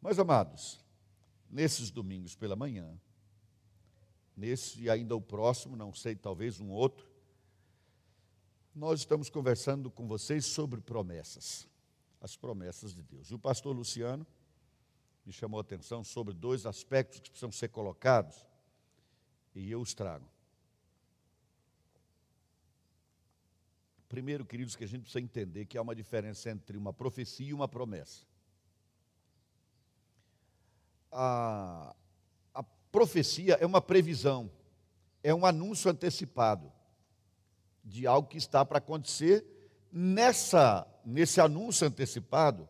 Mas, amados, nesses domingos pela manhã, nesse e ainda o próximo, não sei, talvez um outro, nós estamos conversando com vocês sobre promessas, as promessas de Deus. E o pastor Luciano me chamou a atenção sobre dois aspectos que precisam ser colocados, e eu os trago. Primeiro, queridos, que a gente precisa entender que há uma diferença entre uma profecia e uma promessa. A, a profecia é uma previsão, é um anúncio antecipado de algo que está para acontecer. Nessa, nesse anúncio antecipado,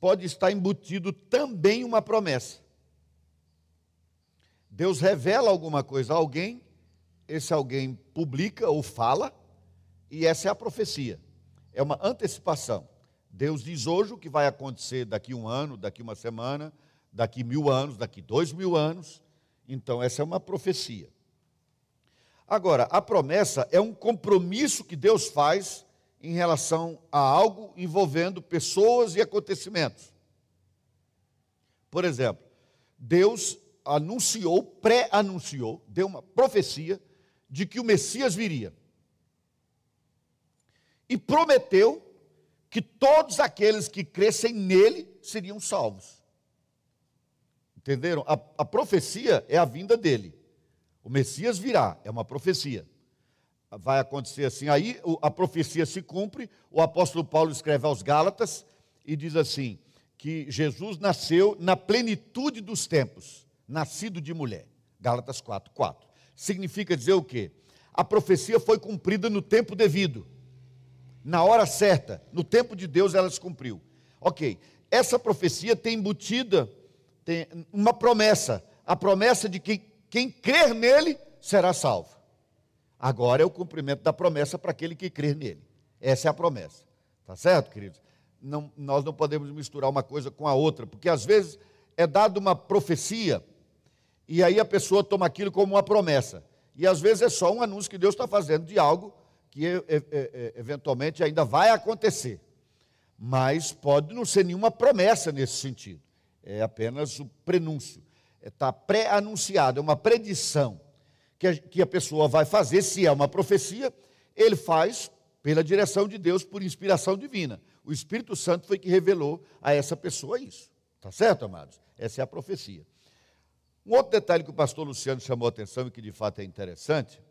pode estar embutido também uma promessa. Deus revela alguma coisa a alguém, esse alguém publica ou fala, e essa é a profecia. É uma antecipação. Deus diz hoje o que vai acontecer daqui um ano, daqui uma semana, daqui mil anos, daqui dois mil anos. Então, essa é uma profecia. Agora, a promessa é um compromisso que Deus faz em relação a algo envolvendo pessoas e acontecimentos. Por exemplo, Deus anunciou, pré-anunciou, deu uma profecia de que o Messias viria e prometeu que todos aqueles que crescem nele seriam salvos. Entenderam? A, a, profecia é a vinda dele. O Messias virá, é uma profecia. Vai acontecer assim. Aí a profecia se cumpre. O apóstolo Paulo escreve aos Gálatas e diz assim: que Jesus nasceu na plenitude dos tempos, nascido de mulher. Gálatas 4, 4. Significa dizer o quê? A profecia foi cumprida no tempo devido na hora certa, no tempo de Deus, ela se cumpriu. Ok, essa profecia tem embutida tem uma promessa, a promessa de que quem crer nele será salvo. Agora é o cumprimento da promessa para aquele que crer nele. Essa é a promessa. Tá certo, queridos? Não, nós não podemos misturar uma coisa com a outra, porque às vezes é dada uma profecia e aí a pessoa toma aquilo como uma promessa. E às vezes é só um anúncio que Deus está fazendo de algo que eventualmente ainda vai acontecer, mas pode não ser nenhuma promessa nesse sentido, é apenas o prenúncio, está é, pré-anunciado, é uma predição que a, que a pessoa vai fazer, se é uma profecia, ele faz pela direção de Deus, por inspiração divina. O Espírito Santo foi que revelou a essa pessoa isso. Está certo, amados? Essa é a profecia. Um outro detalhe que o pastor Luciano chamou a atenção e que de fato é interessante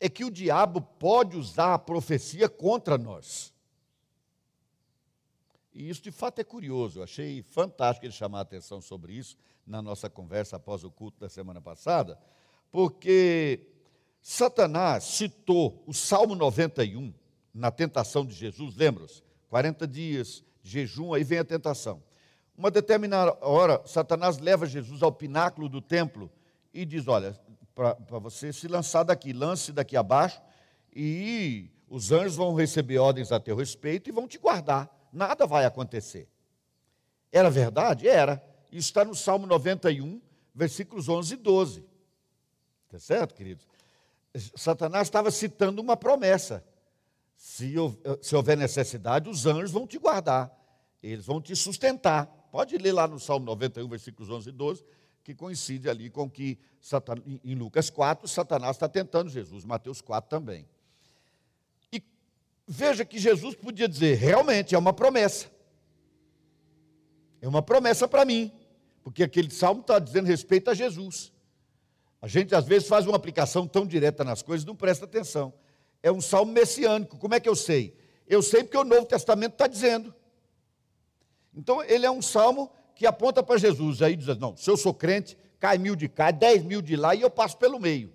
é que o diabo pode usar a profecia contra nós. E isso de fato é curioso, eu achei fantástico ele chamar a atenção sobre isso na nossa conversa após o culto da semana passada, porque Satanás citou o Salmo 91 na tentação de Jesus, lembra-se? 40 dias de jejum, aí vem a tentação. Uma determinada hora, Satanás leva Jesus ao pináculo do templo e diz: Olha, para você se lançar daqui, lance daqui abaixo, e os anjos vão receber ordens a teu respeito e vão te guardar. Nada vai acontecer. Era verdade? Era. Isso está no Salmo 91, versículos 11 e 12. Está certo, queridos? Satanás estava citando uma promessa. Se, se houver necessidade, os anjos vão te guardar, eles vão te sustentar. Pode ler lá no Salmo 91, versículos 11 e 12 que coincide ali com que em Lucas 4, Satanás está tentando Jesus, Mateus 4 também. Veja que Jesus podia dizer, realmente é uma promessa. É uma promessa para mim, porque aquele salmo está dizendo respeito a Jesus. A gente às vezes faz uma aplicação tão direta nas coisas, não presta atenção. É um salmo messiânico, como é que eu sei? Eu sei porque o Novo Testamento está dizendo. Então, ele é um salmo que aponta para Jesus. Aí diz: Não, se eu sou crente, cai mil de cá, dez mil de lá e eu passo pelo meio.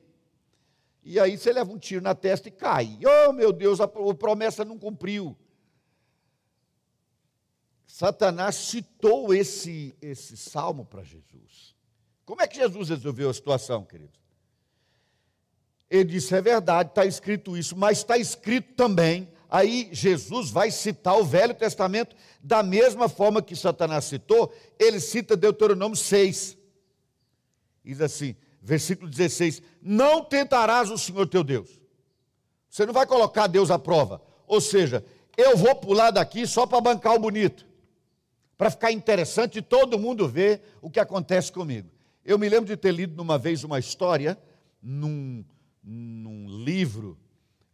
E aí você leva um tiro na testa e cai. Oh, meu Deus, a promessa não cumpriu. Satanás citou esse, esse salmo para Jesus. Como é que Jesus resolveu a situação, querido? Ele disse: é verdade, está escrito isso, mas está escrito também Aí Jesus vai citar o Velho Testamento da mesma forma que Satanás citou, ele cita Deuteronômio 6. Diz assim, versículo 16: Não tentarás o Senhor teu Deus. Você não vai colocar Deus à prova. Ou seja, eu vou pular daqui só para bancar o bonito. para ficar interessante e todo mundo ver o que acontece comigo. Eu me lembro de ter lido uma vez uma história num, num livro,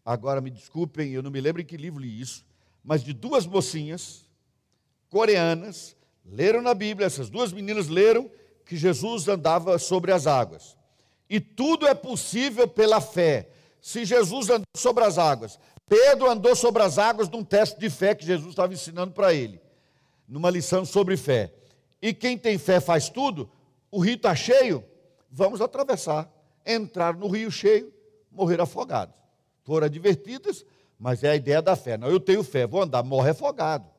agora me desculpem, eu não me lembro em que livro li isso, mas de duas mocinhas coreanas, leram na Bíblia, essas duas meninas leram que Jesus andava sobre as águas. E tudo é possível pela fé. Se Jesus andou sobre as águas, Pedro andou sobre as águas num teste de fé que Jesus estava ensinando para ele, numa lição sobre fé. E quem tem fé faz tudo, o rio está cheio, vamos atravessar. Entrar no rio cheio, morrer afogados. Foram advertidas, mas é a ideia da fé. Não, eu tenho fé, vou andar, morre afogado.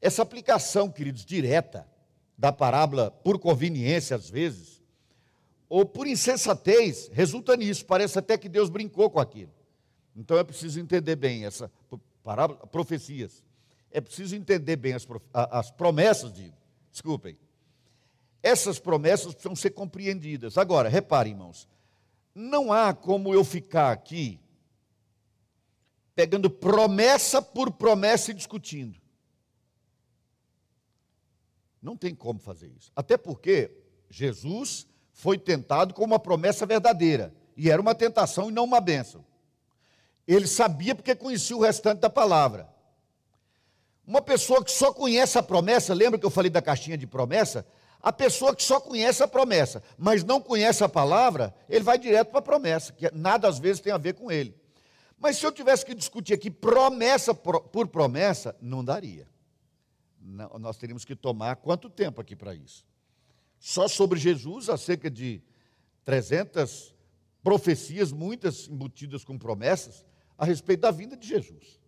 Essa aplicação, queridos, direta da parábola, por conveniência às vezes, ou por insensatez, resulta nisso. Parece até que Deus brincou com aquilo. Então é preciso entender bem essa parábola, profecias. É preciso entender bem as, as promessas, digo. Desculpem. Essas promessas precisam ser compreendidas. Agora, reparem, irmãos, não há como eu ficar aqui pegando promessa por promessa e discutindo. Não tem como fazer isso. Até porque Jesus foi tentado com uma promessa verdadeira. E era uma tentação e não uma bênção. Ele sabia porque conhecia o restante da palavra. Uma pessoa que só conhece a promessa, lembra que eu falei da caixinha de promessa? A pessoa que só conhece a promessa, mas não conhece a palavra, ele vai direto para a promessa, que nada às vezes tem a ver com ele. Mas se eu tivesse que discutir aqui promessa por promessa, não daria. Não, nós teríamos que tomar quanto tempo aqui para isso? Só sobre Jesus, há cerca de 300 profecias, muitas embutidas com promessas, a respeito da vinda de Jesus.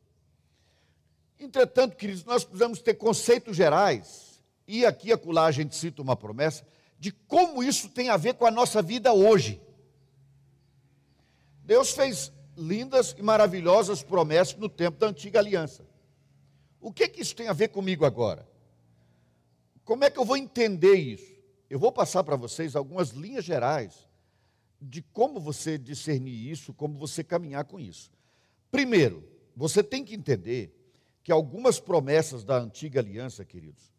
Entretanto, queridos, nós precisamos ter conceitos gerais, e aqui e acolá a gente cita uma promessa, de como isso tem a ver com a nossa vida hoje. Deus fez lindas e maravilhosas promessas no tempo da antiga aliança. O que, que isso tem a ver comigo agora? Como é que eu vou entender isso? Eu vou passar para vocês algumas linhas gerais de como você discernir isso, como você caminhar com isso. Primeiro, você tem que entender que algumas promessas da antiga aliança, queridos,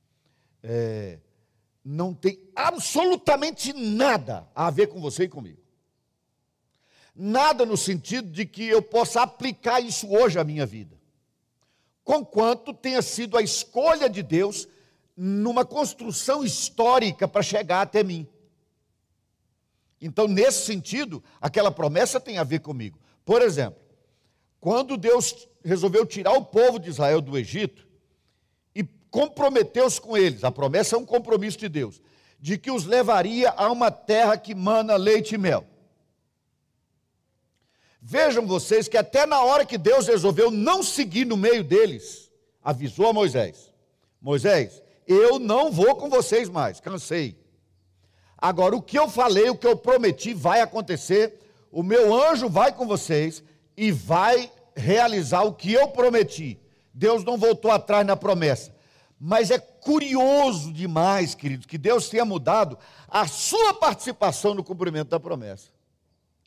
é, não tem absolutamente nada a ver com você e comigo. Nada no sentido de que eu possa aplicar isso hoje à minha vida. Conquanto tenha sido a escolha de Deus numa construção histórica para chegar até mim. Então, nesse sentido, aquela promessa tem a ver comigo. Por exemplo, quando Deus resolveu tirar o povo de Israel do Egito e comprometeu-se com eles, a promessa é um compromisso de Deus, de que os levaria a uma terra que mana leite e mel. Vejam vocês que até na hora que Deus resolveu não seguir no meio deles, avisou a Moisés: Moisés, eu não vou com vocês mais, cansei. Agora, o que eu falei, o que eu prometi vai acontecer, o meu anjo vai com vocês e vai realizar o que eu prometi. Deus não voltou atrás na promessa. Mas é curioso demais, queridos, que Deus tenha mudado a sua participação no cumprimento da promessa.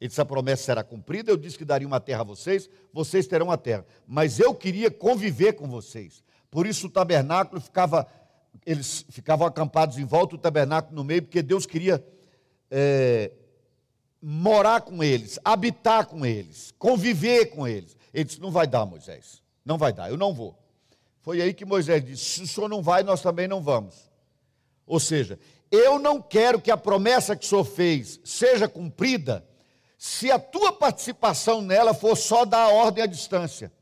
Ele disse: a promessa será cumprida. Eu disse que daria uma terra a vocês, vocês terão a terra. Mas eu queria conviver com vocês. Por isso o tabernáculo ficava, eles ficavam acampados em volta do tabernáculo no meio, porque Deus queria é, morar com eles, habitar com eles, conviver com eles. Ele disse: não vai dar, Moisés. Não vai dar, eu não vou. Foi aí que Moisés disse: se o senhor não vai, nós também não vamos. Ou seja, eu não quero que a promessa que o senhor fez seja cumprida se a tua participação nela for só dar ordem à distância.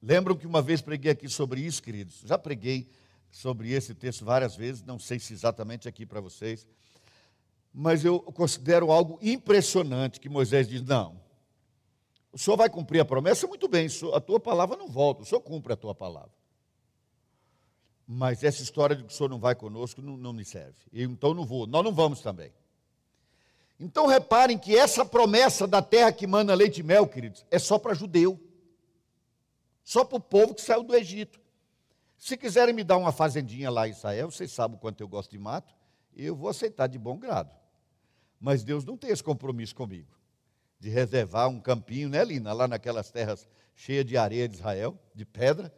Lembram que uma vez preguei aqui sobre isso, queridos? Já preguei sobre esse texto várias vezes, não sei se exatamente aqui para vocês, mas eu considero algo impressionante que Moisés diz: não, o senhor vai cumprir a promessa? Muito bem, a tua palavra não volta, o senhor cumpre a tua palavra. Mas essa história de que o senhor não vai conosco não, não me serve. Eu, então não vou, nós não vamos também. Então reparem que essa promessa da terra que manda leite e mel, queridos, é só para judeu. Só para o povo que saiu do Egito. Se quiserem me dar uma fazendinha lá em Israel, vocês sabem o quanto eu gosto de mato, eu vou aceitar de bom grado. Mas Deus não tem esse compromisso comigo, de reservar um campinho, né, Lina, lá naquelas terras cheias de areia de Israel, de pedra,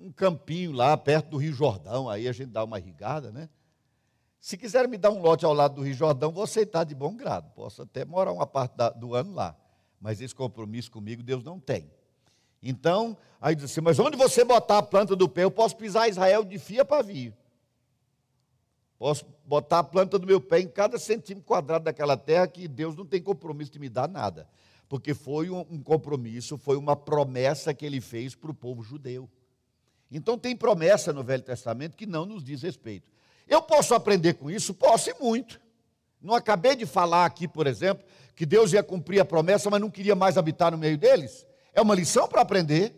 um campinho lá perto do Rio Jordão, aí a gente dá uma irrigada, né? Se quiser me dar um lote ao lado do Rio Jordão, vou aceitar de bom grado. Posso até morar uma parte da, do ano lá. Mas esse compromisso comigo Deus não tem. Então, aí diz assim, mas onde você botar a planta do pé, eu posso pisar Israel de fia pavio. Posso botar a planta do meu pé em cada centímetro quadrado daquela terra que Deus não tem compromisso de me dar nada. Porque foi um compromisso, foi uma promessa que ele fez para o povo judeu. Então tem promessa no Velho Testamento que não nos diz respeito. Eu posso aprender com isso? Posso e muito. Não acabei de falar aqui, por exemplo, que Deus ia cumprir a promessa, mas não queria mais habitar no meio deles? É uma lição para aprender.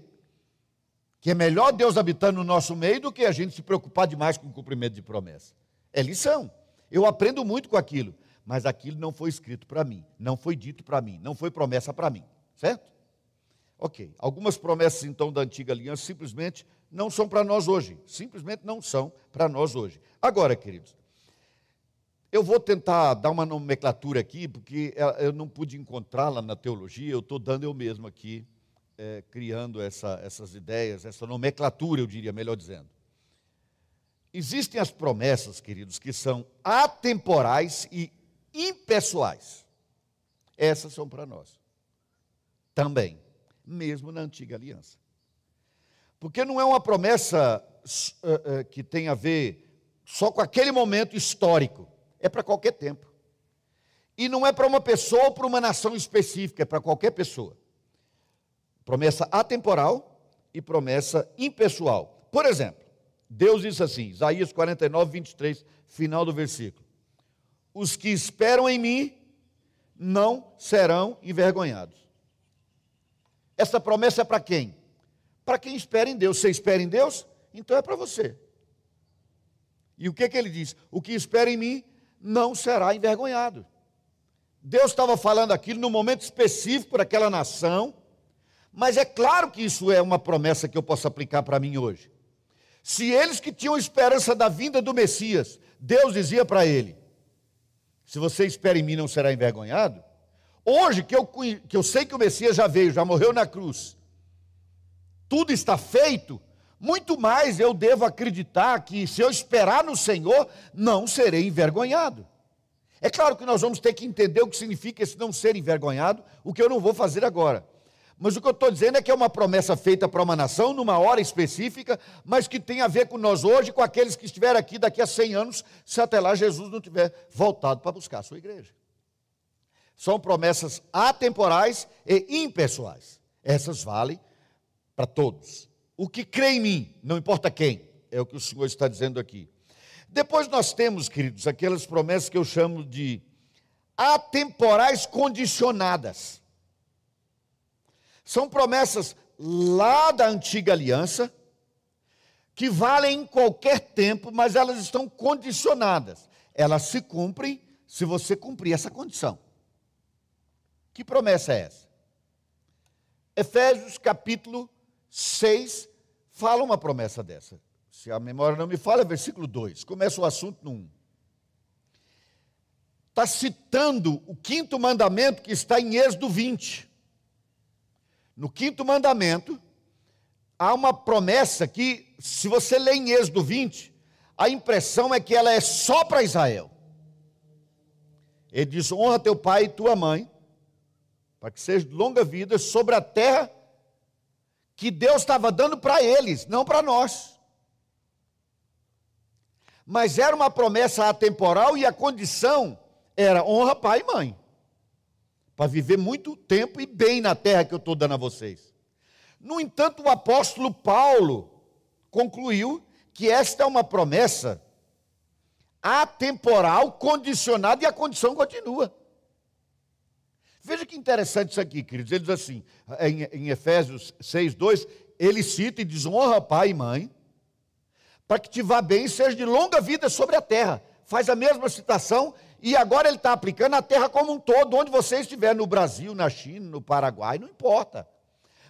Que é melhor Deus habitando no nosso meio do que a gente se preocupar demais com o cumprimento de promessa. É lição. Eu aprendo muito com aquilo, mas aquilo não foi escrito para mim, não foi dito para mim, não foi promessa para mim, certo? Ok. Algumas promessas então da antiga aliança simplesmente não são para nós hoje, simplesmente não são para nós hoje. Agora, queridos, eu vou tentar dar uma nomenclatura aqui, porque eu não pude encontrá-la na teologia, eu estou dando eu mesmo aqui, é, criando essa, essas ideias, essa nomenclatura, eu diria, melhor dizendo. Existem as promessas, queridos, que são atemporais e impessoais. Essas são para nós. Também, mesmo na antiga aliança. Porque não é uma promessa uh, uh, que tem a ver só com aquele momento histórico, é para qualquer tempo. E não é para uma pessoa ou para uma nação específica, é para qualquer pessoa. Promessa atemporal e promessa impessoal. Por exemplo, Deus disse assim, Isaías 49, 23, final do versículo: Os que esperam em mim não serão envergonhados. Essa promessa é para quem? Para quem espera em Deus. Você espera em Deus? Então é para você. E o que, que ele diz? O que espera em mim não será envergonhado. Deus estava falando aquilo no momento específico para aquela nação, mas é claro que isso é uma promessa que eu posso aplicar para mim hoje. Se eles que tinham esperança da vinda do Messias, Deus dizia para ele: Se você espera em mim, não será envergonhado. Hoje, que eu, que eu sei que o Messias já veio, já morreu na cruz, tudo está feito, muito mais eu devo acreditar que se eu esperar no Senhor, não serei envergonhado. É claro que nós vamos ter que entender o que significa esse não ser envergonhado, o que eu não vou fazer agora. Mas o que eu estou dizendo é que é uma promessa feita para uma nação, numa hora específica, mas que tem a ver com nós hoje, com aqueles que estiverem aqui daqui a 100 anos, se até lá Jesus não tiver voltado para buscar a sua igreja. São promessas atemporais e impessoais. Essas valem para todos. O que crê em mim, não importa quem, é o que o Senhor está dizendo aqui. Depois nós temos, queridos, aquelas promessas que eu chamo de atemporais condicionadas. São promessas lá da antiga aliança, que valem em qualquer tempo, mas elas estão condicionadas. Elas se cumprem se você cumprir essa condição. Que promessa é essa? Efésios capítulo 6 fala uma promessa dessa. Se a memória não me fala, é versículo 2. Começa o assunto no 1. Está citando o quinto mandamento que está em Êxodo 20. No quinto mandamento, há uma promessa que, se você lê em Êxodo 20, a impressão é que ela é só para Israel. Ele diz: honra teu pai e tua mãe, para que seja de longa vida sobre a terra que Deus estava dando para eles, não para nós. Mas era uma promessa atemporal e a condição era honra pai e mãe para viver muito tempo e bem na terra que eu estou dando a vocês. No entanto, o apóstolo Paulo concluiu que esta é uma promessa atemporal, condicionada, e a condição continua. Veja que interessante isso aqui, queridos. Ele diz assim, em, em Efésios 6, 2, ele cita e diz: honra pai e mãe, para que te vá bem e seja de longa vida sobre a terra. Faz a mesma citação e agora ele está aplicando a terra como um todo, onde você estiver, no Brasil, na China, no Paraguai, não importa.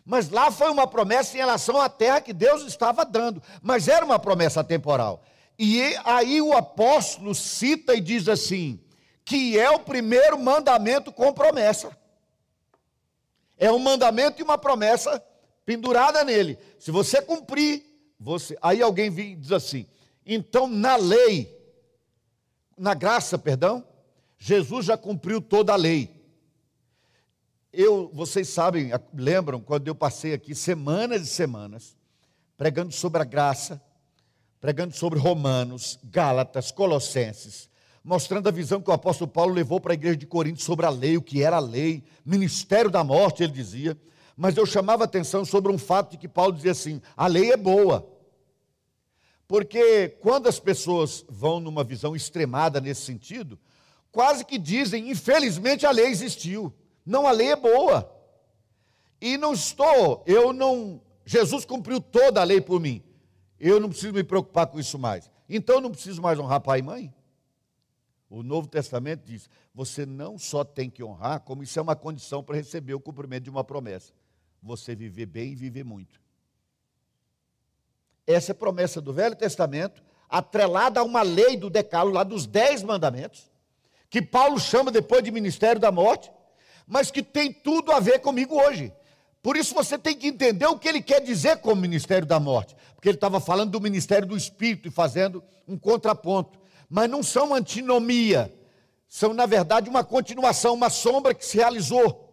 Mas lá foi uma promessa em relação à terra que Deus estava dando, mas era uma promessa temporal. E aí o apóstolo cita e diz assim: que é o primeiro mandamento com promessa. É um mandamento e uma promessa pendurada nele. Se você cumprir, você. Aí alguém diz assim: então na lei, na graça, perdão, Jesus já cumpriu toda a lei. Eu, vocês sabem, lembram quando eu passei aqui semanas e semanas pregando sobre a graça, pregando sobre Romanos, Gálatas, Colossenses, mostrando a visão que o apóstolo Paulo levou para a igreja de Corinto sobre a lei, o que era a lei, ministério da morte, ele dizia. Mas eu chamava atenção sobre um fato de que Paulo dizia assim: a lei é boa. Porque quando as pessoas vão numa visão extremada nesse sentido, quase que dizem, infelizmente a lei existiu. Não, a lei é boa. E não estou, eu não, Jesus cumpriu toda a lei por mim. Eu não preciso me preocupar com isso mais. Então eu não preciso mais honrar pai e mãe? O Novo Testamento diz: você não só tem que honrar, como isso é uma condição para receber o cumprimento de uma promessa. Você viver bem e viver muito. Essa é promessa do Velho Testamento, atrelada a uma lei do decálogo, lá dos dez mandamentos, que Paulo chama depois de ministério da morte, mas que tem tudo a ver comigo hoje. Por isso você tem que entender o que ele quer dizer com o ministério da morte, porque ele estava falando do ministério do Espírito e fazendo um contraponto, mas não são antinomia, são na verdade uma continuação, uma sombra que se realizou.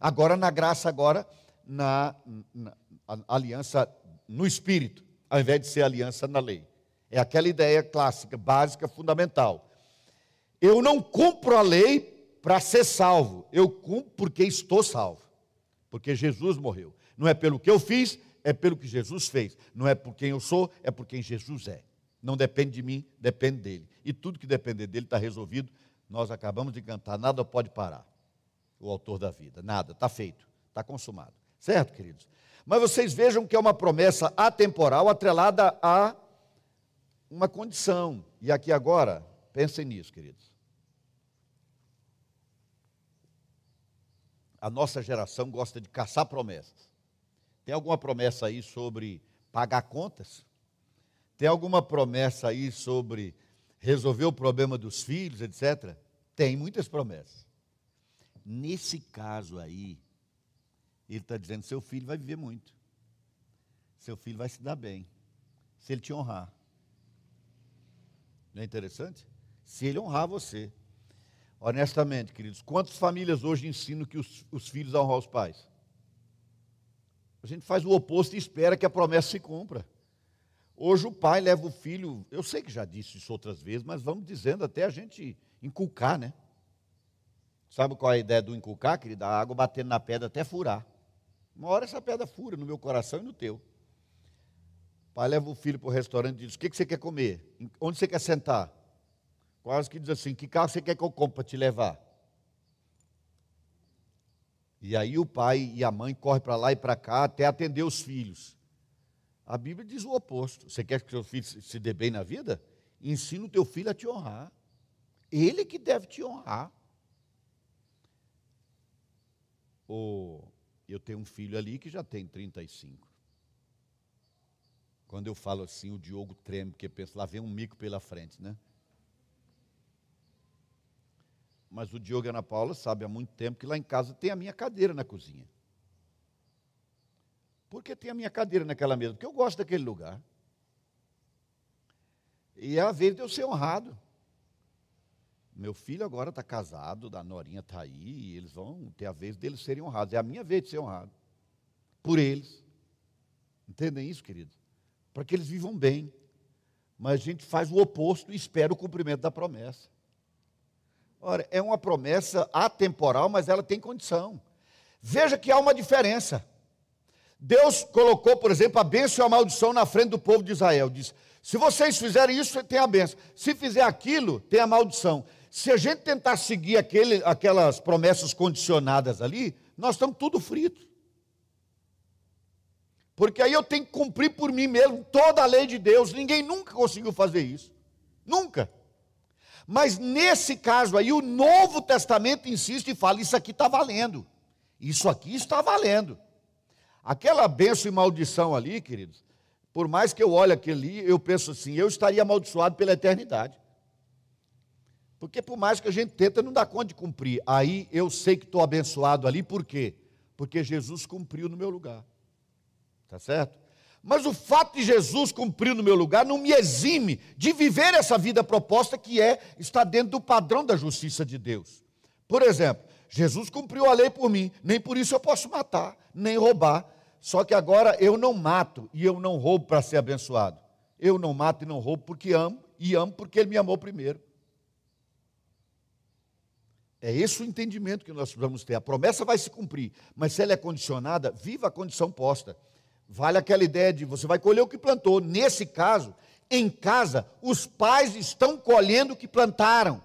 Agora na graça, agora na, na aliança no Espírito, ao invés de ser aliança na lei. É aquela ideia clássica, básica, fundamental. Eu não cumpro a lei para ser salvo, eu cumpro porque estou salvo, porque Jesus morreu. Não é pelo que eu fiz, é pelo que Jesus fez. Não é por quem eu sou, é por quem Jesus é. Não depende de mim, depende dele. E tudo que depender dele está resolvido. Nós acabamos de cantar, nada pode parar. O autor da vida, nada, está feito, está consumado. Certo, queridos? Mas vocês vejam que é uma promessa atemporal atrelada a uma condição. E aqui agora, pensem nisso, queridos. A nossa geração gosta de caçar promessas. Tem alguma promessa aí sobre pagar contas? Tem alguma promessa aí sobre resolver o problema dos filhos, etc? Tem muitas promessas. Nesse caso aí, ele está dizendo: seu filho vai viver muito. Seu filho vai se dar bem. Se ele te honrar. Não é interessante? Se ele honrar você. Honestamente, queridos, quantas famílias hoje ensinam que os, os filhos honram os pais? A gente faz o oposto e espera que a promessa se cumpra. Hoje o pai leva o filho, eu sei que já disse isso outras vezes, mas vamos dizendo até a gente inculcar, né? Sabe qual é a ideia do inculcar, querida? A água batendo na pedra até furar. Uma hora essa pedra fura no meu coração e no teu. O pai leva o filho para o restaurante e diz: O que, você quer comer? Onde você quer sentar? Quase que diz assim: Que carro você quer que eu compre para te levar? E aí o pai e a mãe correm para lá e para cá até atender os filhos. A Bíblia diz o oposto. Você quer que seu filho se dê bem na vida? Ensina o teu filho a te honrar. Ele que deve te honrar. O eu tenho um filho ali que já tem 35. Quando eu falo assim, o Diogo treme, porque pensa, lá vem um mico pela frente, né? Mas o Diogo e a Ana Paula sabe há muito tempo que lá em casa tem a minha cadeira na cozinha. Por que tem a minha cadeira naquela mesa? Porque eu gosto daquele lugar. E é a vez de eu ser honrado. Meu filho agora está casado, a Norinha está aí, e eles vão ter a vez deles serem honrados. É a minha vez de ser honrado. Por eles. Entendem isso, queridos? Para que eles vivam bem. Mas a gente faz o oposto e espera o cumprimento da promessa. Ora, é uma promessa atemporal, mas ela tem condição. Veja que há uma diferença. Deus colocou, por exemplo, a bênção e a maldição na frente do povo de Israel. Diz: se vocês fizerem isso, tem a bênção. Se fizer aquilo, tem a maldição. Se a gente tentar seguir aquele, aquelas promessas condicionadas ali, nós estamos tudo frito. Porque aí eu tenho que cumprir por mim mesmo toda a lei de Deus. Ninguém nunca conseguiu fazer isso. Nunca. Mas nesse caso aí, o Novo Testamento insiste e fala: isso aqui está valendo. Isso aqui está valendo. Aquela benção e maldição ali, queridos, por mais que eu olhe aquilo ali, eu penso assim: eu estaria amaldiçoado pela eternidade. Porque por mais que a gente tenta, não dá conta de cumprir. Aí eu sei que estou abençoado ali, por quê? Porque Jesus cumpriu no meu lugar. Tá certo? Mas o fato de Jesus cumprir no meu lugar não me exime de viver essa vida proposta que é estar dentro do padrão da justiça de Deus. Por exemplo, Jesus cumpriu a lei por mim, nem por isso eu posso matar, nem roubar. Só que agora eu não mato e eu não roubo para ser abençoado. Eu não mato e não roubo porque amo, e amo porque Ele me amou primeiro. É esse o entendimento que nós precisamos ter. A promessa vai se cumprir, mas se ela é condicionada, viva a condição posta. Vale aquela ideia de você vai colher o que plantou. Nesse caso, em casa, os pais estão colhendo o que plantaram.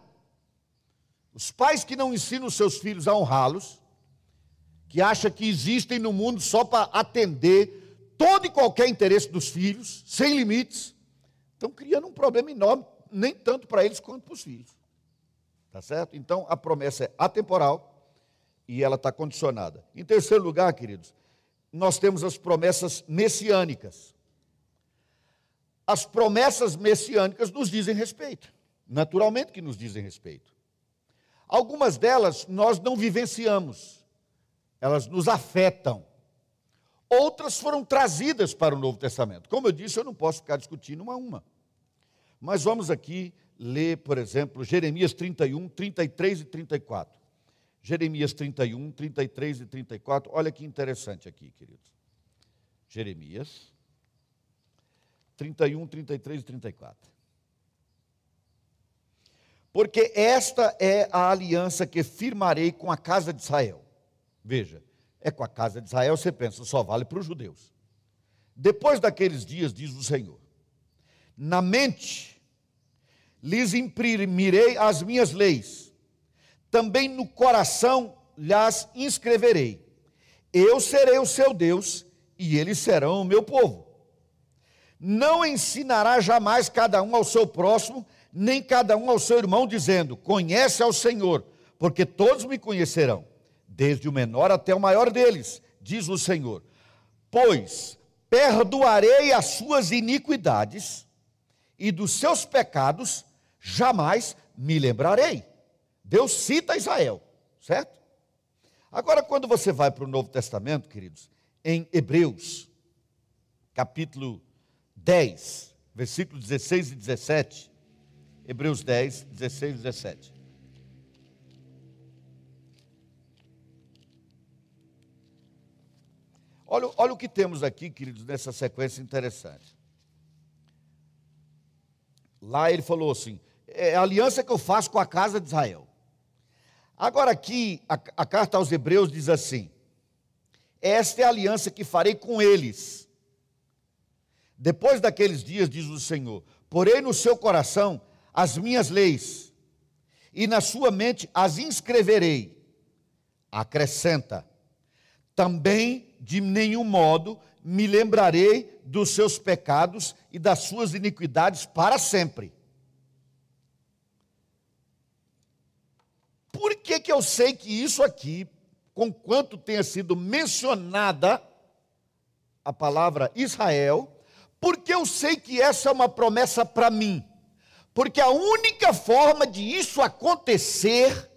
Os pais que não ensinam os seus filhos a honrá-los, que acham que existem no mundo só para atender todo e qualquer interesse dos filhos, sem limites, estão criando um problema enorme, nem tanto para eles quanto para os filhos. Tá certo? Então a promessa é atemporal e ela está condicionada. Em terceiro lugar, queridos, nós temos as promessas messiânicas. As promessas messiânicas nos dizem respeito, naturalmente que nos dizem respeito. Algumas delas nós não vivenciamos, elas nos afetam. Outras foram trazidas para o Novo Testamento. Como eu disse, eu não posso ficar discutindo uma a uma. Mas vamos aqui ler, por exemplo, Jeremias 31, 33 e 34. Jeremias 31, 33 e 34. Olha que interessante aqui, queridos. Jeremias 31, 33 e 34. Porque esta é a aliança que firmarei com a casa de Israel. Veja, é com a casa de Israel, você pensa, só vale para os judeus. Depois daqueles dias, diz o Senhor, na mente lhes imprimirei as minhas leis também no coração lhes inscreverei. Eu serei o seu Deus e eles serão o meu povo. Não ensinará jamais cada um ao seu próximo, nem cada um ao seu irmão, dizendo: Conhece ao Senhor, porque todos me conhecerão, desde o menor até o maior deles, diz o Senhor. Pois perdoarei as suas iniquidades e dos seus pecados jamais me lembrarei. Deus cita Israel, certo? Agora, quando você vai para o Novo Testamento, queridos, em Hebreus, capítulo 10, versículos 16 e 17, Hebreus 10, 16 e 17. Olha, olha o que temos aqui, queridos, nessa sequência interessante. Lá ele falou assim: é a aliança que eu faço com a casa de Israel. Agora, aqui, a, a carta aos Hebreus diz assim: Esta é a aliança que farei com eles. Depois daqueles dias, diz o Senhor: Porei no seu coração as minhas leis, e na sua mente as inscreverei. Acrescenta: Também de nenhum modo me lembrarei dos seus pecados e das suas iniquidades para sempre. Por que, que eu sei que isso aqui, com quanto tenha sido mencionada a palavra Israel, porque eu sei que essa é uma promessa para mim. Porque a única forma de isso acontecer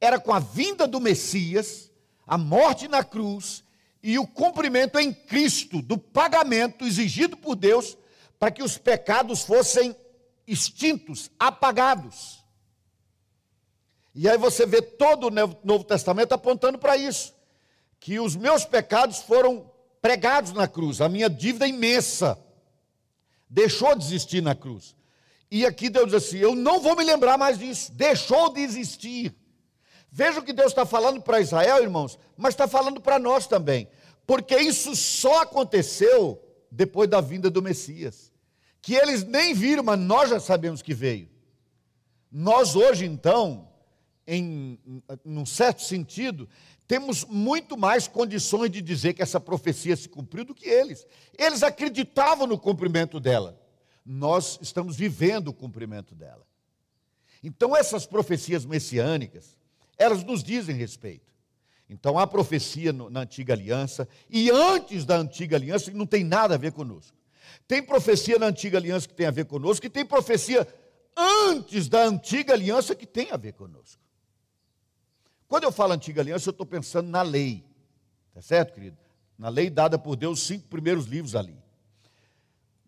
era com a vinda do Messias, a morte na cruz e o cumprimento em Cristo do pagamento exigido por Deus para que os pecados fossem extintos, apagados. E aí você vê todo o Novo Testamento apontando para isso, que os meus pecados foram pregados na cruz, a minha dívida imensa deixou de existir na cruz. E aqui Deus diz assim: Eu não vou me lembrar mais disso, deixou de existir. Veja o que Deus está falando para Israel, irmãos, mas está falando para nós também, porque isso só aconteceu depois da vinda do Messias, que eles nem viram, mas nós já sabemos que veio. Nós hoje, então, em num certo sentido, temos muito mais condições de dizer que essa profecia se cumpriu do que eles. Eles acreditavam no cumprimento dela. Nós estamos vivendo o cumprimento dela. Então, essas profecias messiânicas, elas nos dizem respeito. Então, há profecia no, na antiga aliança, e antes da antiga aliança, que não tem nada a ver conosco. Tem profecia na antiga aliança que tem a ver conosco, e tem profecia antes da antiga aliança que tem a ver conosco. Quando eu falo antiga aliança, eu estou pensando na lei. Tá certo, querido? Na lei dada por Deus, os cinco primeiros livros ali.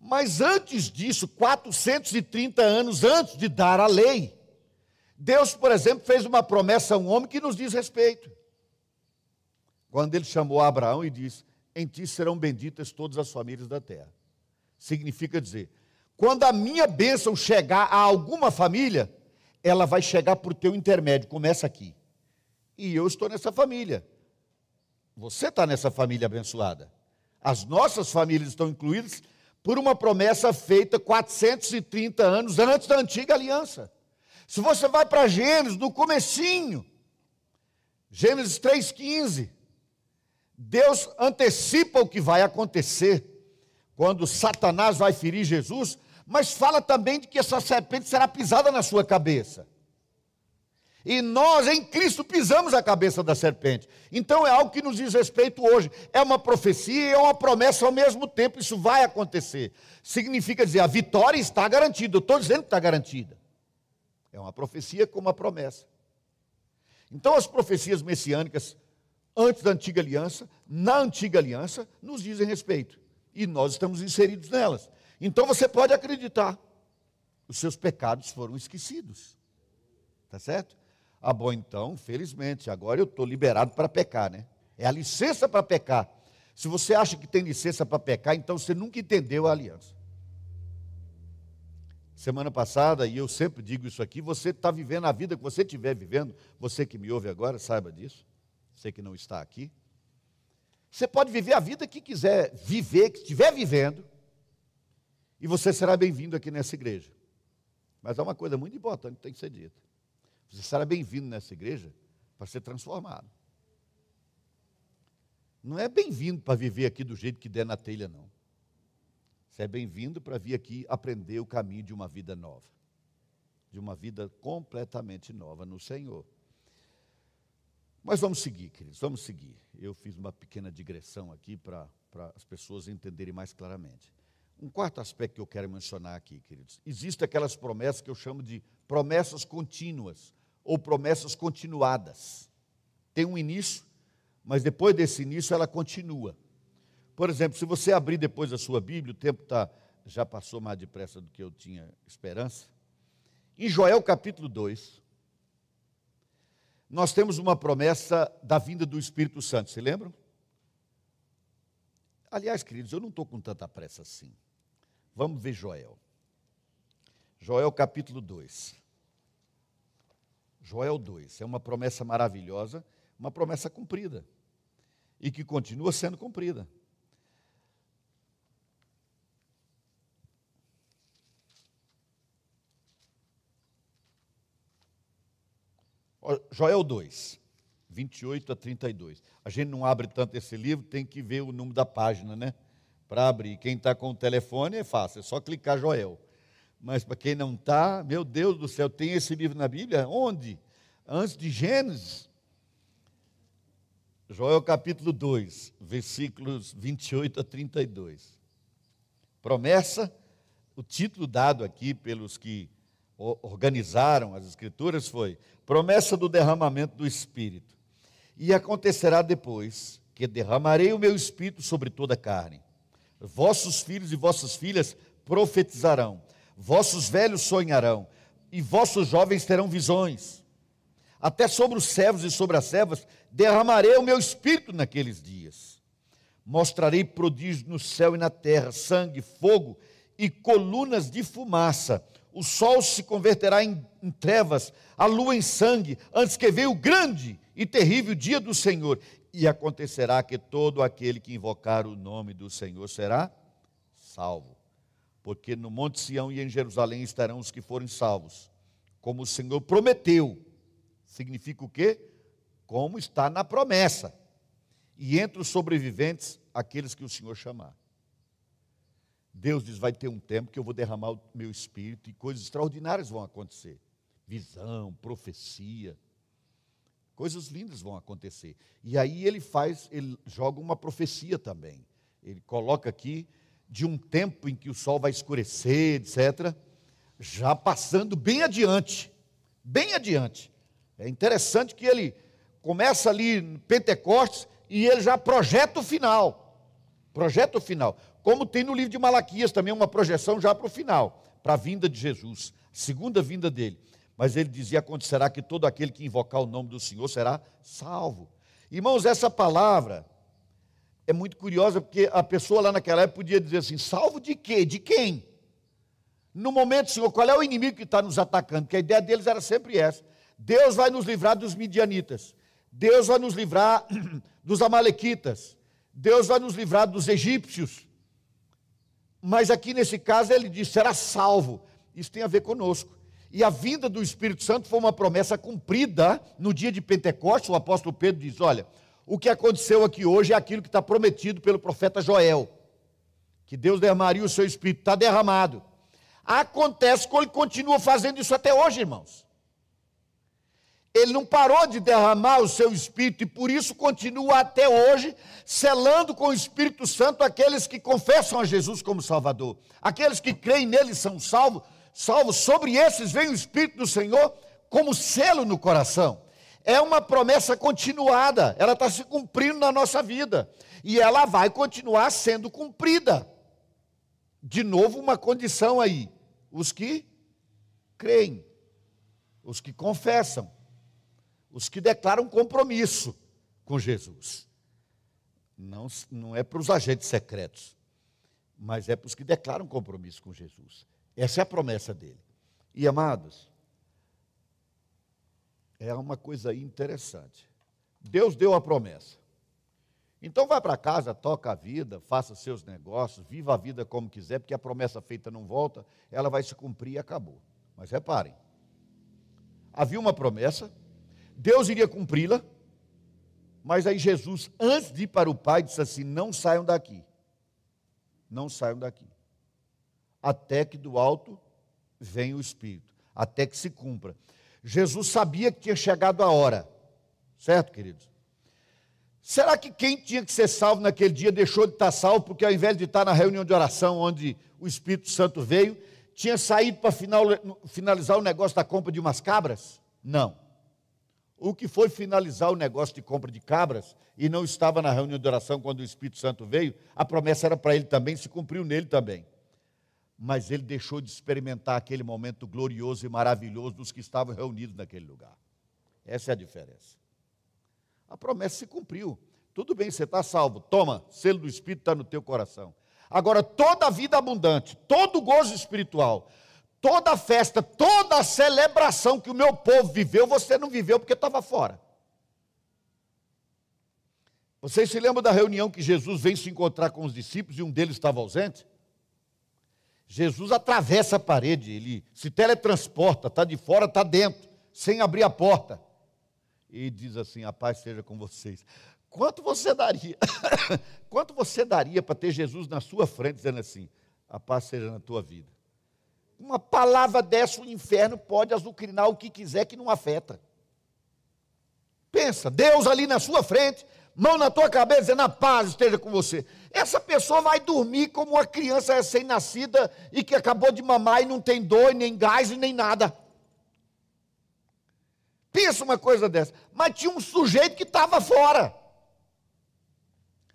Mas antes disso, 430 anos antes de dar a lei, Deus, por exemplo, fez uma promessa a um homem que nos diz respeito. Quando ele chamou Abraão e disse: Em ti serão benditas todas as famílias da terra. Significa dizer, quando a minha bênção chegar a alguma família, ela vai chegar por teu intermédio. Começa aqui. E eu estou nessa família. Você está nessa família abençoada. As nossas famílias estão incluídas por uma promessa feita 430 anos antes da antiga aliança. Se você vai para Gênesis, no comecinho, Gênesis 3,15, Deus antecipa o que vai acontecer quando Satanás vai ferir Jesus, mas fala também de que essa serpente será pisada na sua cabeça. E nós, em Cristo, pisamos a cabeça da serpente. Então é algo que nos diz respeito hoje. É uma profecia e é uma promessa ao mesmo tempo. Isso vai acontecer. Significa dizer, a vitória está garantida. Eu estou dizendo que está garantida. É uma profecia com uma promessa. Então as profecias messiânicas, antes da antiga aliança, na antiga aliança, nos dizem respeito. E nós estamos inseridos nelas. Então você pode acreditar. Os seus pecados foram esquecidos. Tá certo? Ah, bom, então, felizmente, agora eu estou liberado para pecar, né? É a licença para pecar. Se você acha que tem licença para pecar, então você nunca entendeu a aliança. Semana passada, e eu sempre digo isso aqui, você está vivendo a vida que você estiver vivendo, você que me ouve agora, saiba disso, você que não está aqui. Você pode viver a vida que quiser viver, que estiver vivendo, e você será bem-vindo aqui nessa igreja. Mas há uma coisa muito importante que tem que ser dita. Você será bem-vindo nessa igreja para ser transformado. Não é bem-vindo para viver aqui do jeito que der na telha, não. Você é bem-vindo para vir aqui aprender o caminho de uma vida nova. De uma vida completamente nova no Senhor. Mas vamos seguir, queridos, vamos seguir. Eu fiz uma pequena digressão aqui para, para as pessoas entenderem mais claramente. Um quarto aspecto que eu quero mencionar aqui, queridos. Existem aquelas promessas que eu chamo de promessas contínuas ou promessas continuadas. Tem um início, mas depois desse início ela continua. Por exemplo, se você abrir depois a sua Bíblia, o tempo tá, já passou mais depressa do que eu tinha esperança. Em Joel capítulo 2, nós temos uma promessa da vinda do Espírito Santo, se lembram? Aliás, queridos, eu não estou com tanta pressa assim. Vamos ver Joel. Joel capítulo 2. Joel 2. É uma promessa maravilhosa, uma promessa cumprida. E que continua sendo cumprida. Joel 2, 28 a 32. A gente não abre tanto esse livro, tem que ver o número da página, né? Para abrir. Quem está com o telefone é fácil, é só clicar Joel. Mas para quem não está, meu Deus do céu, tem esse livro na Bíblia? Onde? Antes de Gênesis. Joel capítulo 2, versículos 28 a 32. Promessa, o título dado aqui pelos que organizaram as Escrituras foi: Promessa do derramamento do Espírito. E acontecerá depois que derramarei o meu Espírito sobre toda a carne. Vossos filhos e vossas filhas profetizarão vossos velhos sonharão, e vossos jovens terão visões. Até sobre os servos e sobre as servas derramarei o meu espírito naqueles dias. Mostrarei prodígios no céu e na terra, sangue, fogo e colunas de fumaça. O sol se converterá em, em trevas, a lua em sangue, antes que venha o grande e terrível dia do Senhor. E acontecerá que todo aquele que invocar o nome do Senhor será salvo porque no Monte Sião e em Jerusalém estarão os que forem salvos, como o Senhor prometeu. Significa o quê? Como está na promessa. E entre os sobreviventes, aqueles que o Senhor chamar. Deus diz: vai ter um tempo que eu vou derramar o meu espírito e coisas extraordinárias vão acontecer. Visão, profecia, coisas lindas vão acontecer. E aí ele faz, ele joga uma profecia também. Ele coloca aqui de um tempo em que o sol vai escurecer, etc., já passando bem adiante, bem adiante. É interessante que ele começa ali em Pentecostes e ele já projeta o final. Projeta o final. Como tem no livro de Malaquias também uma projeção já para o final, para a vinda de Jesus, segunda vinda dele. Mas ele dizia: acontecerá que todo aquele que invocar o nome do Senhor será salvo. Irmãos, essa palavra é muito curiosa, porque a pessoa lá naquela época podia dizer assim: salvo de quê? De quem? No momento, Senhor, qual é o inimigo que está nos atacando? Porque a ideia deles era sempre essa: Deus vai nos livrar dos midianitas, Deus vai nos livrar dos amalequitas, Deus vai nos livrar dos egípcios. Mas aqui nesse caso ele diz: será salvo. Isso tem a ver conosco. E a vinda do Espírito Santo foi uma promessa cumprida no dia de Pentecostes. O apóstolo Pedro diz: olha, o que aconteceu aqui hoje é aquilo que está prometido pelo profeta Joel, que Deus derramaria o seu Espírito, está derramado. Acontece que ele continua fazendo isso até hoje, irmãos. Ele não parou de derramar o seu Espírito e por isso continua até hoje selando com o Espírito Santo aqueles que confessam a Jesus como Salvador. Aqueles que creem nele são salvos, salvos. Sobre esses vem o Espírito do Senhor como selo no coração. É uma promessa continuada, ela está se cumprindo na nossa vida e ela vai continuar sendo cumprida. De novo, uma condição aí: os que creem, os que confessam os que declaram compromisso com Jesus. Não, não é para os agentes secretos, mas é para os que declaram compromisso com Jesus. Essa é a promessa dele. E amados, é uma coisa interessante. Deus deu a promessa. Então vai para casa, toca a vida, faça seus negócios, viva a vida como quiser, porque a promessa feita não volta, ela vai se cumprir e acabou. Mas reparem, havia uma promessa, Deus iria cumpri-la, mas aí Jesus, antes de ir para o Pai, disse assim: Não saiam daqui, não saiam daqui, até que do alto venha o Espírito, até que se cumpra. Jesus sabia que tinha chegado a hora, certo, queridos? Será que quem tinha que ser salvo naquele dia deixou de estar salvo porque ao invés de estar na reunião de oração onde o Espírito Santo veio, tinha saído para finalizar o negócio da compra de umas cabras? Não o que foi finalizar o negócio de compra de cabras e não estava na reunião de oração quando o Espírito Santo veio, a promessa era para ele também, se cumpriu nele também. Mas ele deixou de experimentar aquele momento glorioso e maravilhoso dos que estavam reunidos naquele lugar. Essa é a diferença. A promessa se cumpriu. Tudo bem, você está salvo. Toma, selo do Espírito está no teu coração. Agora, toda a vida abundante, todo o gozo espiritual, toda a festa, toda a celebração que o meu povo viveu, você não viveu porque estava fora. Vocês se lembram da reunião que Jesus vem se encontrar com os discípulos e um deles estava ausente? Jesus atravessa a parede, ele se teletransporta, está de fora, está dentro, sem abrir a porta. E diz assim: A paz seja com vocês. Quanto você daria? Quanto você daria para ter Jesus na sua frente, dizendo assim: A paz seja na tua vida? Uma palavra dessa, o inferno pode azucrinar o que quiser que não afeta. Pensa, Deus ali na sua frente, mão na tua cabeça, dizendo a paz esteja com você. Essa pessoa vai dormir como uma criança recém-nascida e que acabou de mamar e não tem dor, nem gás e nem nada. Pensa uma coisa dessa. Mas tinha um sujeito que estava fora.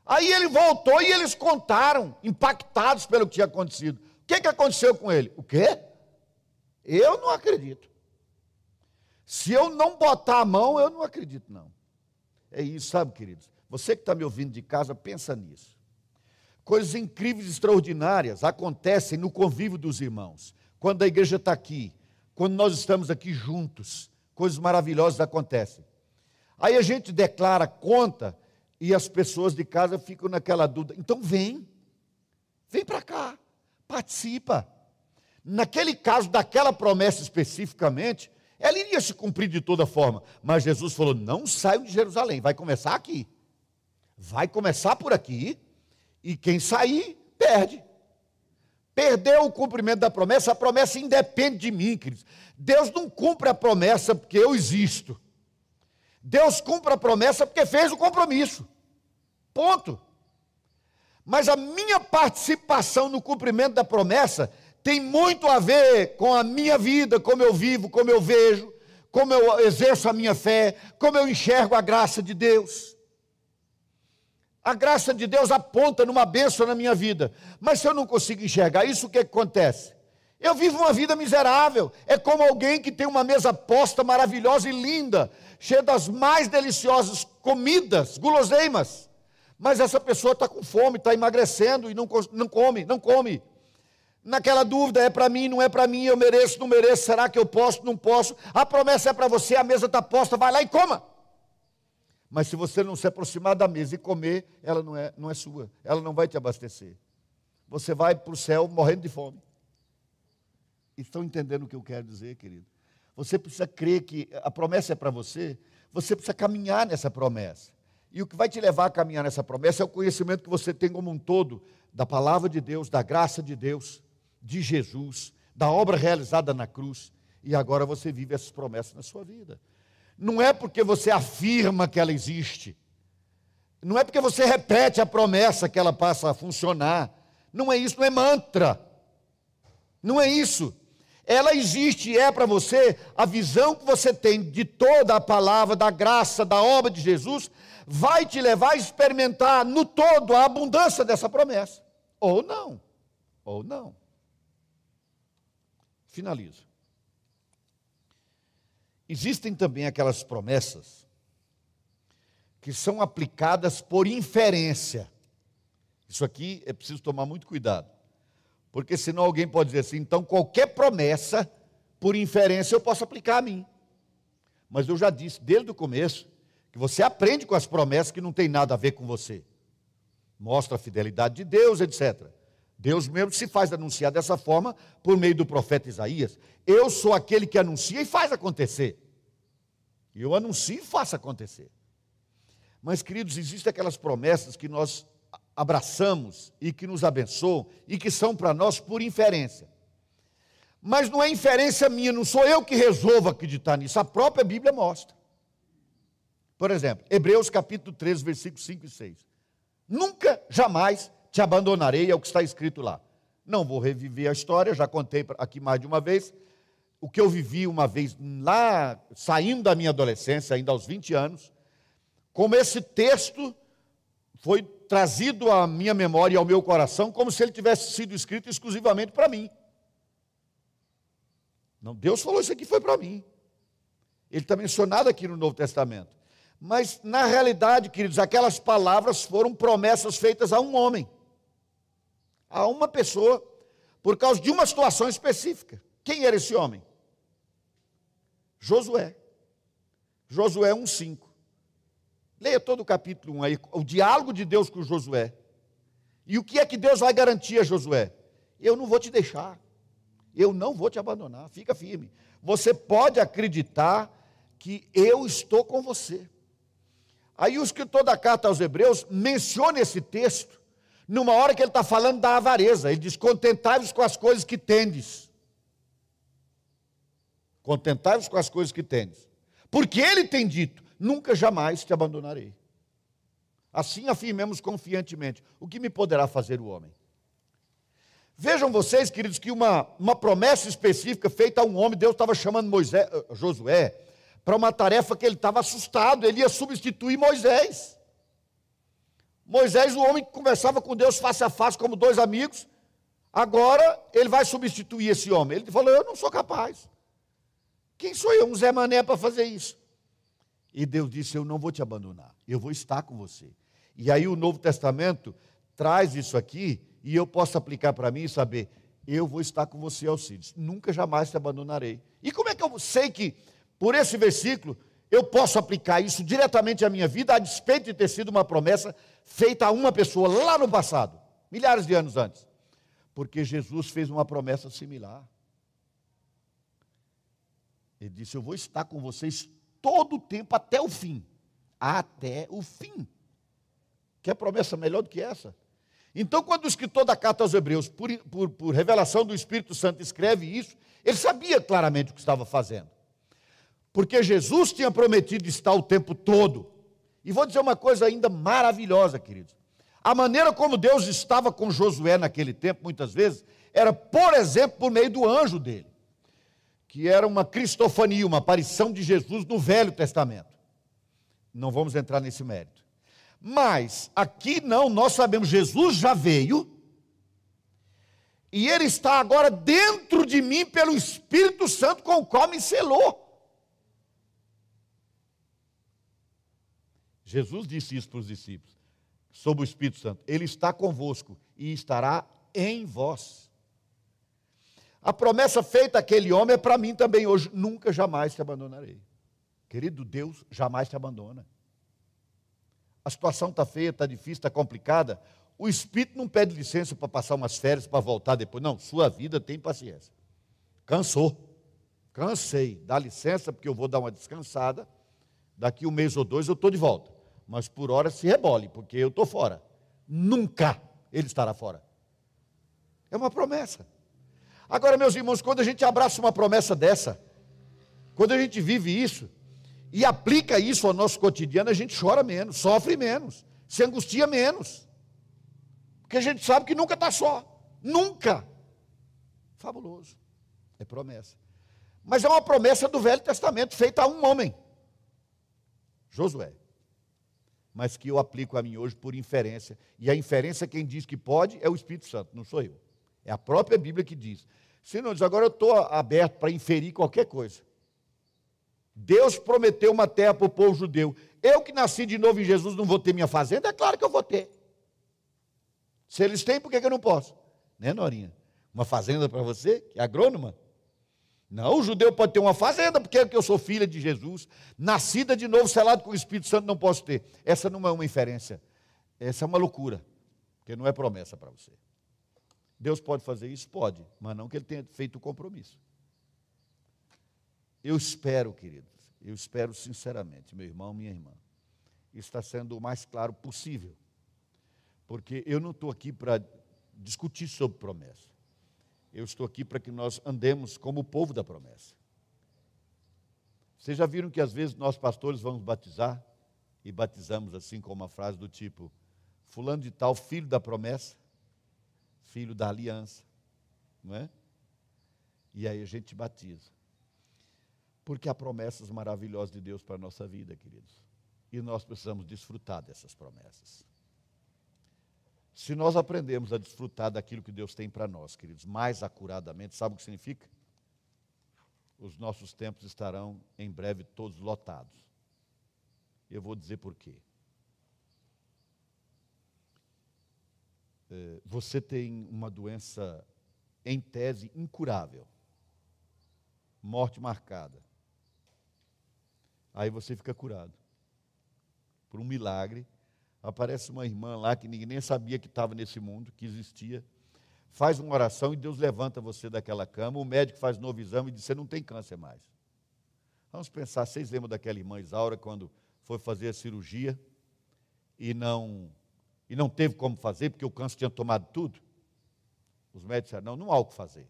Aí ele voltou e eles contaram, impactados pelo que tinha acontecido que, que aconteceu com ele? O quê? Eu não acredito. Se eu não botar a mão, eu não acredito, não. É isso, sabe, queridos? Você que está me ouvindo de casa, pensa nisso. Coisas incríveis, extraordinárias acontecem no convívio dos irmãos. Quando a igreja está aqui, quando nós estamos aqui juntos, coisas maravilhosas acontecem. Aí a gente declara conta e as pessoas de casa ficam naquela dúvida. Então vem, vem para cá participa. Naquele caso, daquela promessa especificamente, ela iria se cumprir de toda forma. Mas Jesus falou: não saiam de Jerusalém, vai começar aqui. Vai começar por aqui, e quem sair, perde. Perdeu o cumprimento da promessa, a promessa independe de mim, queridos. Deus não cumpre a promessa porque eu existo. Deus cumpre a promessa porque fez o compromisso. Ponto. Mas a minha participação no cumprimento da promessa tem muito a ver com a minha vida, como eu vivo, como eu vejo, como eu exerço a minha fé, como eu enxergo a graça de Deus. A graça de Deus aponta numa bênção na minha vida. Mas se eu não consigo enxergar isso, o que, que acontece? Eu vivo uma vida miserável. É como alguém que tem uma mesa posta maravilhosa e linda, cheia das mais deliciosas comidas, guloseimas. Mas essa pessoa está com fome, está emagrecendo e não, não come, não come. Naquela dúvida, é para mim, não é para mim, eu mereço, não mereço, será que eu posso, não posso? A promessa é para você, a mesa está posta, vai lá e coma. Mas se você não se aproximar da mesa e comer, ela não é, não é sua, ela não vai te abastecer. Você vai para o céu morrendo de fome. Estão entendendo o que eu quero dizer, querido? Você precisa crer que a promessa é para você, você precisa caminhar nessa promessa. E o que vai te levar a caminhar nessa promessa é o conhecimento que você tem como um todo da palavra de Deus, da graça de Deus, de Jesus, da obra realizada na cruz. E agora você vive essas promessas na sua vida não é porque você afirma que ela existe, não é porque você repete a promessa que ela passa a funcionar, não é isso, não é mantra, não é isso. Ela existe e é para você a visão que você tem de toda a palavra, da graça, da obra de Jesus, vai te levar a experimentar no todo a abundância dessa promessa. Ou não, ou não. Finalizo. Existem também aquelas promessas que são aplicadas por inferência. Isso aqui é preciso tomar muito cuidado. Porque senão alguém pode dizer assim, então qualquer promessa, por inferência, eu posso aplicar a mim. Mas eu já disse desde o começo que você aprende com as promessas que não tem nada a ver com você. Mostra a fidelidade de Deus, etc. Deus mesmo se faz anunciar dessa forma por meio do profeta Isaías. Eu sou aquele que anuncia e faz acontecer. Eu anuncio e faço acontecer. Mas, queridos, existem aquelas promessas que nós abraçamos e que nos abençoam e que são para nós por inferência. Mas não é inferência minha, não sou eu que resolvo acreditar nisso, a própria Bíblia mostra. Por exemplo, Hebreus capítulo 13, versículos 5 e 6. Nunca, jamais te abandonarei, é o que está escrito lá. Não vou reviver a história, já contei aqui mais de uma vez. O que eu vivi uma vez lá, saindo da minha adolescência, ainda aos 20 anos, como esse texto foi trazido à minha memória e ao meu coração, como se ele tivesse sido escrito exclusivamente para mim. Não, Deus falou isso aqui foi para mim. Ele está mencionado aqui no Novo Testamento. Mas, na realidade, queridos, aquelas palavras foram promessas feitas a um homem a uma pessoa por causa de uma situação específica. Quem era esse homem? Josué. Josué 1,5. Leia todo o capítulo 1 aí, o diálogo de Deus com Josué. E o que é que Deus vai garantir a Josué? Eu não vou te deixar. Eu não vou te abandonar. Fica firme. Você pode acreditar que eu estou com você. Aí o escritor da carta aos Hebreus menciona esse texto numa hora que ele está falando da avareza. Ele diz: contentai-vos com as coisas que tendes. Contentai-vos com as coisas que tendes. Porque ele tem dito: nunca jamais te abandonarei. Assim afirmemos confiantemente: o que me poderá fazer o homem? Vejam vocês, queridos, que uma, uma promessa específica feita a um homem, Deus estava chamando Moisés, eh, Josué para uma tarefa que ele estava assustado, ele ia substituir Moisés. Moisés, o homem que conversava com Deus face a face como dois amigos, agora ele vai substituir esse homem. Ele falou: Eu não sou capaz. Quem sou eu, um Zé Mané, para fazer isso? E Deus disse: Eu não vou te abandonar, eu vou estar com você. E aí o Novo Testamento traz isso aqui e eu posso aplicar para mim e saber: Eu vou estar com você, Alcides, nunca jamais te abandonarei. E como é que eu sei que, por esse versículo, eu posso aplicar isso diretamente à minha vida, a despeito de ter sido uma promessa feita a uma pessoa lá no passado, milhares de anos antes. Porque Jesus fez uma promessa similar. Ele disse: Eu vou estar com vocês todo o tempo até o fim. Até o fim. Quer promessa melhor do que essa? Então, quando o escritor da carta aos Hebreus, por, por, por revelação do Espírito Santo, escreve isso, ele sabia claramente o que estava fazendo porque Jesus tinha prometido estar o tempo todo. E vou dizer uma coisa ainda maravilhosa, queridos. A maneira como Deus estava com Josué naquele tempo, muitas vezes, era, por exemplo, por meio do anjo dele, que era uma cristofania, uma aparição de Jesus no Velho Testamento. Não vamos entrar nesse mérito. Mas aqui não, nós sabemos, Jesus já veio, e Ele está agora dentro de mim pelo Espírito Santo com o qual me selou. Jesus disse isso para os discípulos, sobre o Espírito Santo: Ele está convosco e estará em vós. A promessa feita àquele homem é para mim também hoje: nunca, jamais te abandonarei. Querido Deus, jamais te abandona. A situação está feia, está difícil, está complicada. O Espírito não pede licença para passar umas férias, para voltar depois. Não, sua vida tem paciência. Cansou. Cansei. Dá licença, porque eu vou dar uma descansada. Daqui um mês ou dois eu estou de volta. Mas por hora se rebole, porque eu estou fora. Nunca ele estará fora. É uma promessa. Agora, meus irmãos, quando a gente abraça uma promessa dessa, quando a gente vive isso e aplica isso ao nosso cotidiano, a gente chora menos, sofre menos, se angustia menos. Porque a gente sabe que nunca está só. Nunca. Fabuloso. É promessa. Mas é uma promessa do Velho Testamento feita a um homem. Josué. Mas que eu aplico a mim hoje por inferência. E a inferência, quem diz que pode, é o Espírito Santo, não sou eu. É a própria Bíblia que diz. Se diz, agora eu estou aberto para inferir qualquer coisa. Deus prometeu uma terra para o povo judeu. Eu que nasci de novo em Jesus não vou ter minha fazenda? É claro que eu vou ter. Se eles têm, por que, eu não posso? Né, Norinha? Uma fazenda para você, que é agrônoma? Não, o judeu pode ter uma fazenda, porque eu sou filha de Jesus, nascida de novo, selado com o Espírito Santo, não posso ter. Essa não é uma inferência, essa é uma loucura, porque não é promessa para você. Deus pode fazer isso? Pode, mas não que ele tenha feito o compromisso. Eu espero, queridos, eu espero sinceramente, meu irmão, minha irmã, está sendo o mais claro possível porque eu não estou aqui para discutir sobre promessa. Eu estou aqui para que nós andemos como o povo da promessa. Vocês já viram que às vezes nós pastores vamos batizar e batizamos assim com uma frase do tipo: Fulano de Tal, filho da promessa, filho da aliança, não é? E aí a gente batiza. Porque há promessas maravilhosas de Deus para a nossa vida, queridos. E nós precisamos desfrutar dessas promessas. Se nós aprendemos a desfrutar daquilo que Deus tem para nós, queridos, mais acuradamente, sabe o que significa? Os nossos tempos estarão em breve todos lotados. Eu vou dizer por quê. É, você tem uma doença, em tese, incurável, morte marcada. Aí você fica curado por um milagre aparece uma irmã lá que ninguém nem sabia que estava nesse mundo, que existia. Faz uma oração e Deus levanta você daquela cama. O médico faz novo exame e diz: Você não tem câncer mais. Vamos pensar, vocês lembram daquela irmã Isaura quando foi fazer a cirurgia e não, e não teve como fazer porque o câncer tinha tomado tudo? Os médicos disseram: Não, não há o que fazer.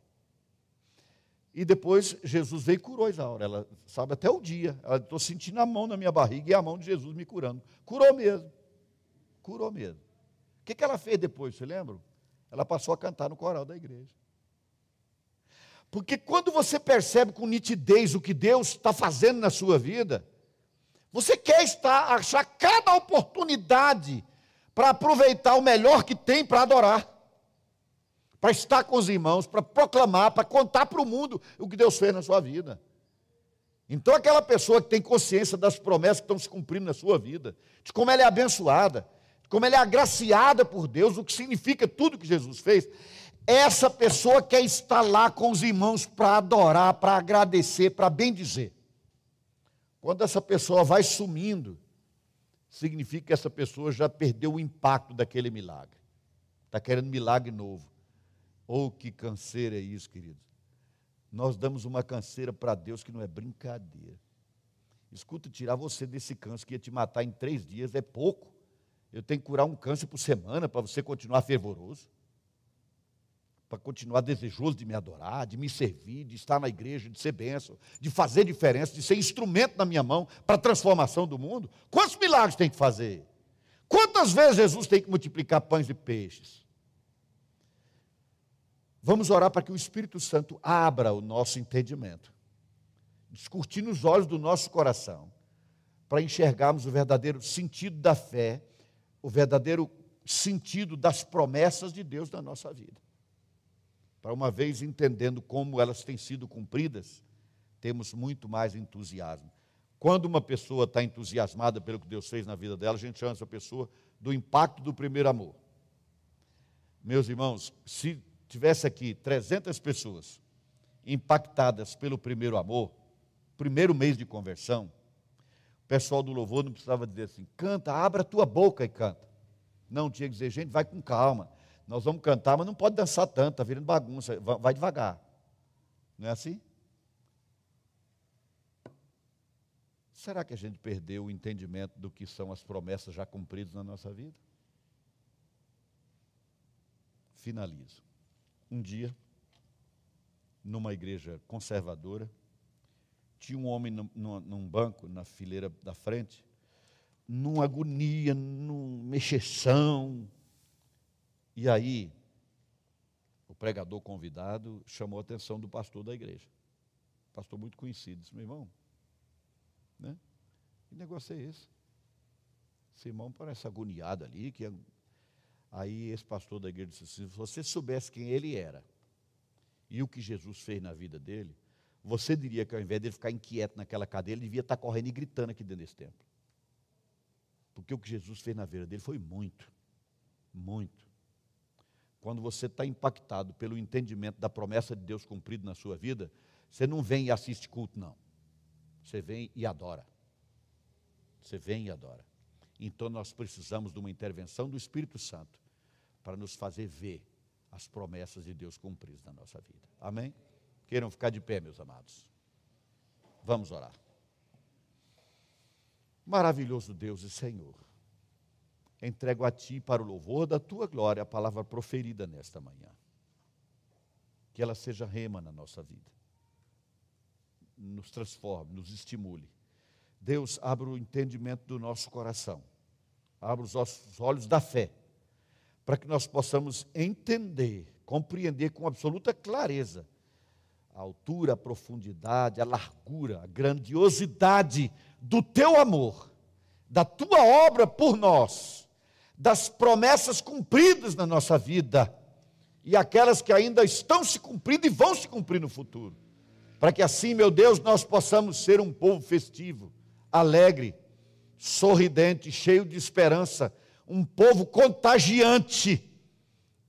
E depois Jesus veio e curou Isaura. Ela sabe até o dia. Ela estou sentindo a mão na minha barriga e a mão de Jesus me curando. Curou mesmo curou mesmo. O que, que ela fez depois, você lembra? Ela passou a cantar no coral da igreja. Porque quando você percebe com nitidez o que Deus está fazendo na sua vida, você quer estar, achar cada oportunidade para aproveitar o melhor que tem para adorar, para estar com os irmãos, para proclamar, para contar para o mundo o que Deus fez na sua vida. Então, aquela pessoa que tem consciência das promessas que estão se cumprindo na sua vida, de como ela é abençoada, como ela é agraciada por Deus, o que significa tudo que Jesus fez, essa pessoa quer estar lá com os irmãos para adorar, para agradecer, para bendizer. Quando essa pessoa vai sumindo, significa que essa pessoa já perdeu o impacto daquele milagre. Está querendo milagre novo. Ou oh, que canseira é isso, queridos. Nós damos uma canseira para Deus que não é brincadeira. Escuta, tirar você desse câncer que ia te matar em três dias é pouco. Eu tenho que curar um câncer por semana para você continuar fervoroso, para continuar desejoso de me adorar, de me servir, de estar na igreja, de ser bênção, de fazer diferença, de ser instrumento na minha mão para a transformação do mundo. Quantos milagres tem que fazer? Quantas vezes Jesus tem que multiplicar pães e peixes? Vamos orar para que o Espírito Santo abra o nosso entendimento, descortine os olhos do nosso coração, para enxergarmos o verdadeiro sentido da fé o verdadeiro sentido das promessas de Deus na nossa vida. Para uma vez entendendo como elas têm sido cumpridas, temos muito mais entusiasmo. Quando uma pessoa está entusiasmada pelo que Deus fez na vida dela, a gente chama essa pessoa do impacto do primeiro amor. Meus irmãos, se tivesse aqui 300 pessoas impactadas pelo primeiro amor, primeiro mês de conversão, o pessoal do louvor não precisava dizer assim: canta, abra a tua boca e canta. Não, tinha que dizer, gente, vai com calma. Nós vamos cantar, mas não pode dançar tanto, está virando bagunça, vai devagar. Não é assim? Será que a gente perdeu o entendimento do que são as promessas já cumpridas na nossa vida? Finalizo. Um dia, numa igreja conservadora, tinha um homem num, num banco, na fileira da frente, numa agonia, numa mexeção. E aí, o pregador convidado chamou a atenção do pastor da igreja. Pastor muito conhecido, disse, meu irmão, né? Que negócio é esse? Esse irmão parece agoniado ali. Que... É aí esse pastor da igreja disse se você soubesse quem ele era e o que Jesus fez na vida dele, você diria que ao invés dele ficar inquieto naquela cadeia, ele devia estar correndo e gritando aqui dentro desse templo. Porque o que Jesus fez na vida dele foi muito, muito. Quando você está impactado pelo entendimento da promessa de Deus cumprida na sua vida, você não vem e assiste culto, não. Você vem e adora. Você vem e adora. Então nós precisamos de uma intervenção do Espírito Santo para nos fazer ver as promessas de Deus cumpridas na nossa vida. Amém? Queiram ficar de pé, meus amados. Vamos orar. Maravilhoso Deus e Senhor, entrego a Ti para o louvor da Tua glória a palavra proferida nesta manhã. Que ela seja rema na nossa vida nos transforme, nos estimule. Deus, abra o entendimento do nosso coração, abra os nossos olhos da fé, para que nós possamos entender, compreender com absoluta clareza a altura, a profundidade, a largura, a grandiosidade do teu amor, da tua obra por nós, das promessas cumpridas na nossa vida e aquelas que ainda estão se cumprindo e vão se cumprir no futuro. Para que assim, meu Deus, nós possamos ser um povo festivo, alegre, sorridente, cheio de esperança, um povo contagiante,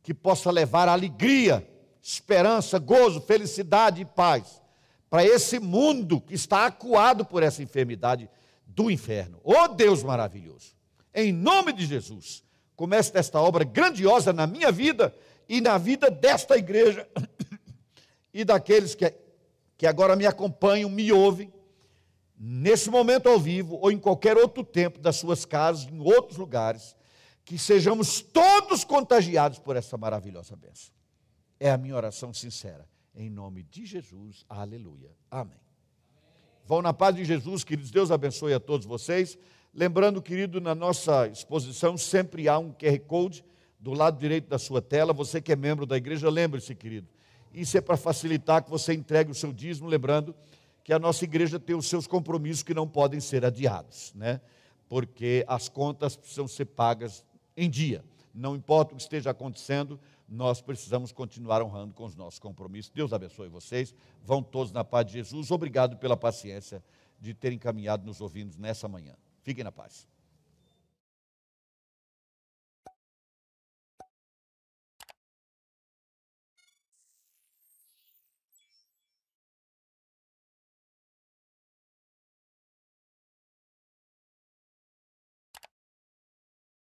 que possa levar alegria, esperança, gozo, felicidade e paz para esse mundo que está acuado por essa enfermidade do inferno. Oh Deus maravilhoso, em nome de Jesus, comece esta obra grandiosa na minha vida e na vida desta igreja e daqueles que que agora me acompanham, me ouvem, nesse momento ao vivo ou em qualquer outro tempo das suas casas, em outros lugares, que sejamos todos contagiados por essa maravilhosa bênção. É a minha oração sincera. Em nome de Jesus, aleluia. Amém. Vão na paz de Jesus, queridos. Deus abençoe a todos vocês. Lembrando, querido, na nossa exposição sempre há um QR Code do lado direito da sua tela. Você que é membro da igreja, lembre-se, querido isso é para facilitar que você entregue o seu dízimo, lembrando que a nossa igreja tem os seus compromissos que não podem ser adiados, né? Porque as contas precisam ser pagas em dia. Não importa o que esteja acontecendo, nós precisamos continuar honrando com os nossos compromissos. Deus abençoe vocês. Vão todos na paz de Jesus. Obrigado pela paciência de terem caminhado nos ouvindo nessa manhã. Fiquem na paz.